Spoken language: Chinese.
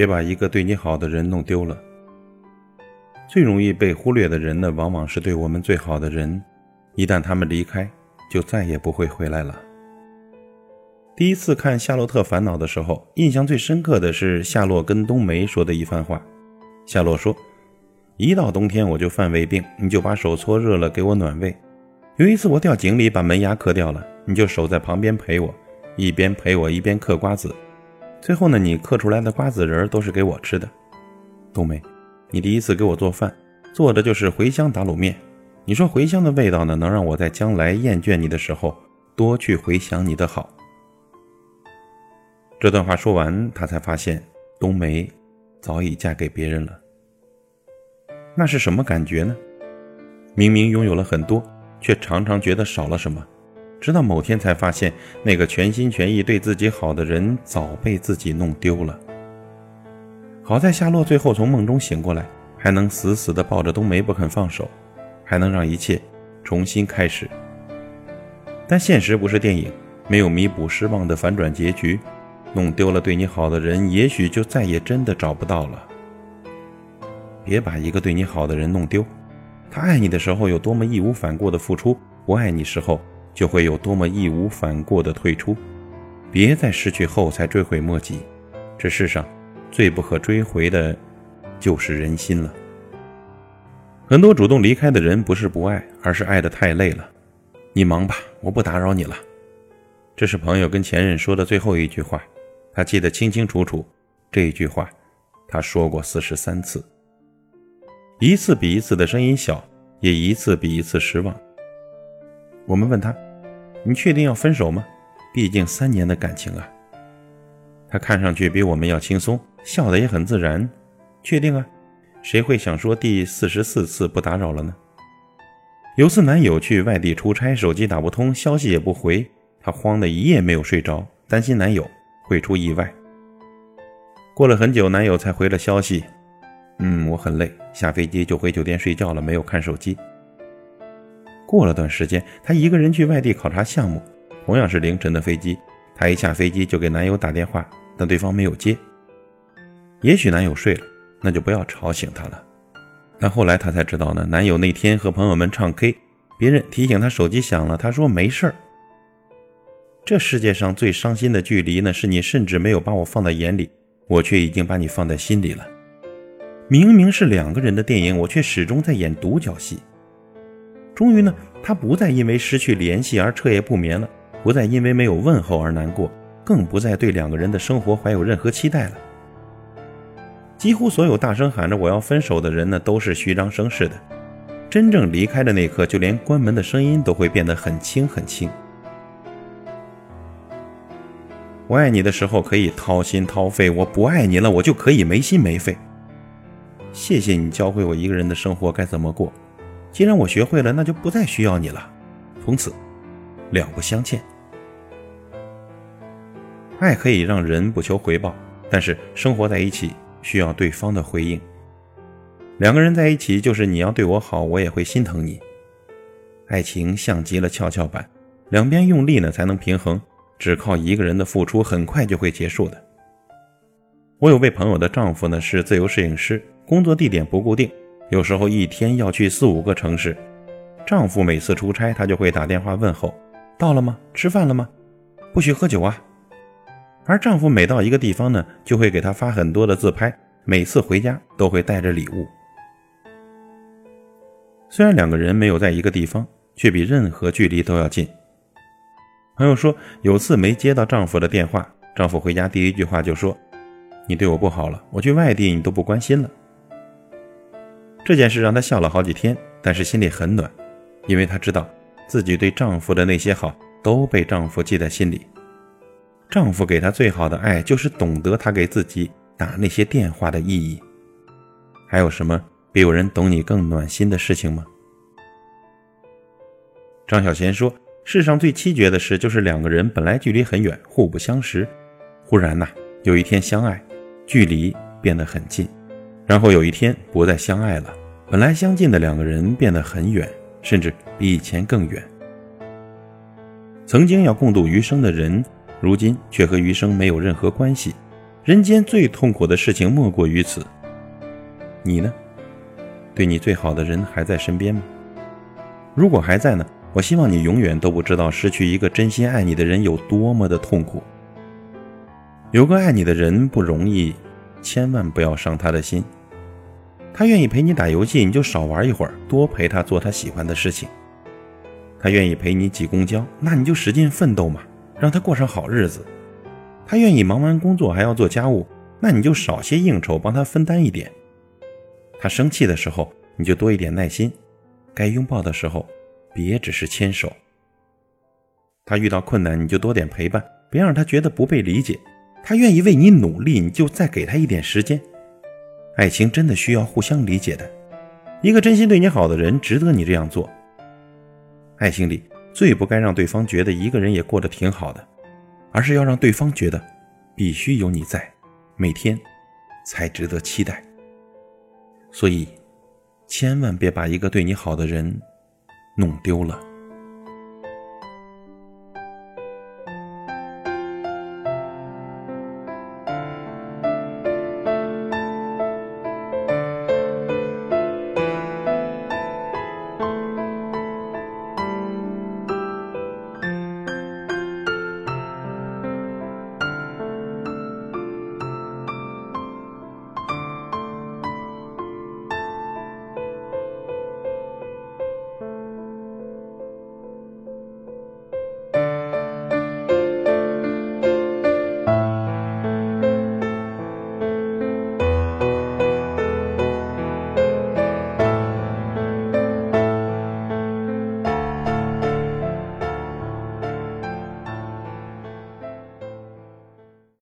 别把一个对你好的人弄丢了。最容易被忽略的人呢，往往是对我们最好的人。一旦他们离开，就再也不会回来了。第一次看《夏洛特烦恼》的时候，印象最深刻的是夏洛跟冬梅说的一番话。夏洛说：“一到冬天我就犯胃病，你就把手搓热了给我暖胃。有一次我掉井里把门牙磕掉了，你就守在旁边陪我，一边陪我一边嗑瓜子。最后呢，你嗑出来的瓜子仁都是给我吃的。冬梅，你第一次给我做饭，做的就是茴香打卤面。你说茴香的味道呢，能让我在将来厌倦你的时候多去回想你的好。”这段话说完，他才发现冬梅早已嫁给别人了。那是什么感觉呢？明明拥有了很多，却常常觉得少了什么。直到某天才发现，那个全心全意对自己好的人早被自己弄丢了。好在夏洛最后从梦中醒过来，还能死死地抱着冬梅不肯放手，还能让一切重新开始。但现实不是电影，没有弥补失望的反转结局。弄丢了对你好的人，也许就再也真的找不到了。别把一个对你好的人弄丢，他爱你的时候有多么义无反顾的付出，不爱你时候就会有多么义无反顾的退出。别在失去后才追悔莫及，这世上最不可追回的，就是人心了。很多主动离开的人不是不爱，而是爱的太累了。你忙吧，我不打扰你了。这是朋友跟前任说的最后一句话。他记得清清楚楚，这一句话，他说过四十三次，一次比一次的声音小，也一次比一次失望。我们问他：“你确定要分手吗？毕竟三年的感情啊。”他看上去比我们要轻松，笑得也很自然。确定啊？谁会想说第四十四次不打扰了呢？有次男友去外地出差，手机打不通，消息也不回，她慌得一夜没有睡着，担心男友。会出意外。过了很久，男友才回了消息：“嗯，我很累，下飞机就回酒店睡觉了，没有看手机。”过了段时间，她一个人去外地考察项目，同样是凌晨的飞机，她一下飞机就给男友打电话，但对方没有接。也许男友睡了，那就不要吵醒他了。但后来她才知道呢，男友那天和朋友们唱 K，别人提醒他手机响了，他说没事儿。这世界上最伤心的距离呢，是你甚至没有把我放在眼里，我却已经把你放在心里了。明明是两个人的电影，我却始终在演独角戏。终于呢，他不再因为失去联系而彻夜不眠了，不再因为没有问候而难过，更不再对两个人的生活怀有任何期待了。几乎所有大声喊着我要分手的人呢，都是虚张声势的。真正离开的那刻，就连关门的声音都会变得很轻很轻。我爱你的时候可以掏心掏肺，我不爱你了，我就可以没心没肺。谢谢你教会我一个人的生活该怎么过，既然我学会了，那就不再需要你了，从此了不相欠。爱可以让人不求回报，但是生活在一起需要对方的回应。两个人在一起就是你要对我好，我也会心疼你。爱情像极了跷跷板，两边用力呢才能平衡。只靠一个人的付出，很快就会结束的。我有位朋友的丈夫呢，是自由摄影师，工作地点不固定，有时候一天要去四五个城市。丈夫每次出差，她就会打电话问候：“到了吗？吃饭了吗？不许喝酒啊！”而丈夫每到一个地方呢，就会给她发很多的自拍，每次回家都会带着礼物。虽然两个人没有在一个地方，却比任何距离都要近。朋友说，有次没接到丈夫的电话，丈夫回家第一句话就说：“你对我不好了，我去外地你都不关心了。”这件事让她笑了好几天，但是心里很暖，因为她知道自己对丈夫的那些好都被丈夫记在心里。丈夫给她最好的爱，就是懂得她给自己打那些电话的意义。还有什么比有人懂你更暖心的事情吗？张小娴说。世上最凄绝的事，就是两个人本来距离很远，互不相识，忽然呐，有一天相爱，距离变得很近，然后有一天不再相爱了，本来相近的两个人变得很远，甚至比以前更远。曾经要共度余生的人，如今却和余生没有任何关系，人间最痛苦的事情莫过于此。你呢？对你最好的人还在身边吗？如果还在呢，我希望你永远都不知道失去一个真心爱你的人有多么的痛苦。有个爱你的人不容易，千万不要伤他的心。他愿意陪你打游戏，你就少玩一会儿，多陪他做他喜欢的事情。他愿意陪你挤公交，那你就使劲奋斗嘛，让他过上好日子。他愿意忙完工作还要做家务，那你就少些应酬，帮他分担一点。他生气的时候，你就多一点耐心；该拥抱的时候，别只是牵手。他遇到困难，你就多点陪伴，别让他觉得不被理解。他愿意为你努力，你就再给他一点时间。爱情真的需要互相理解的，一个真心对你好的人，值得你这样做。爱情里最不该让对方觉得一个人也过得挺好的，而是要让对方觉得必须有你在，每天才值得期待。所以，千万别把一个对你好的人弄丢了。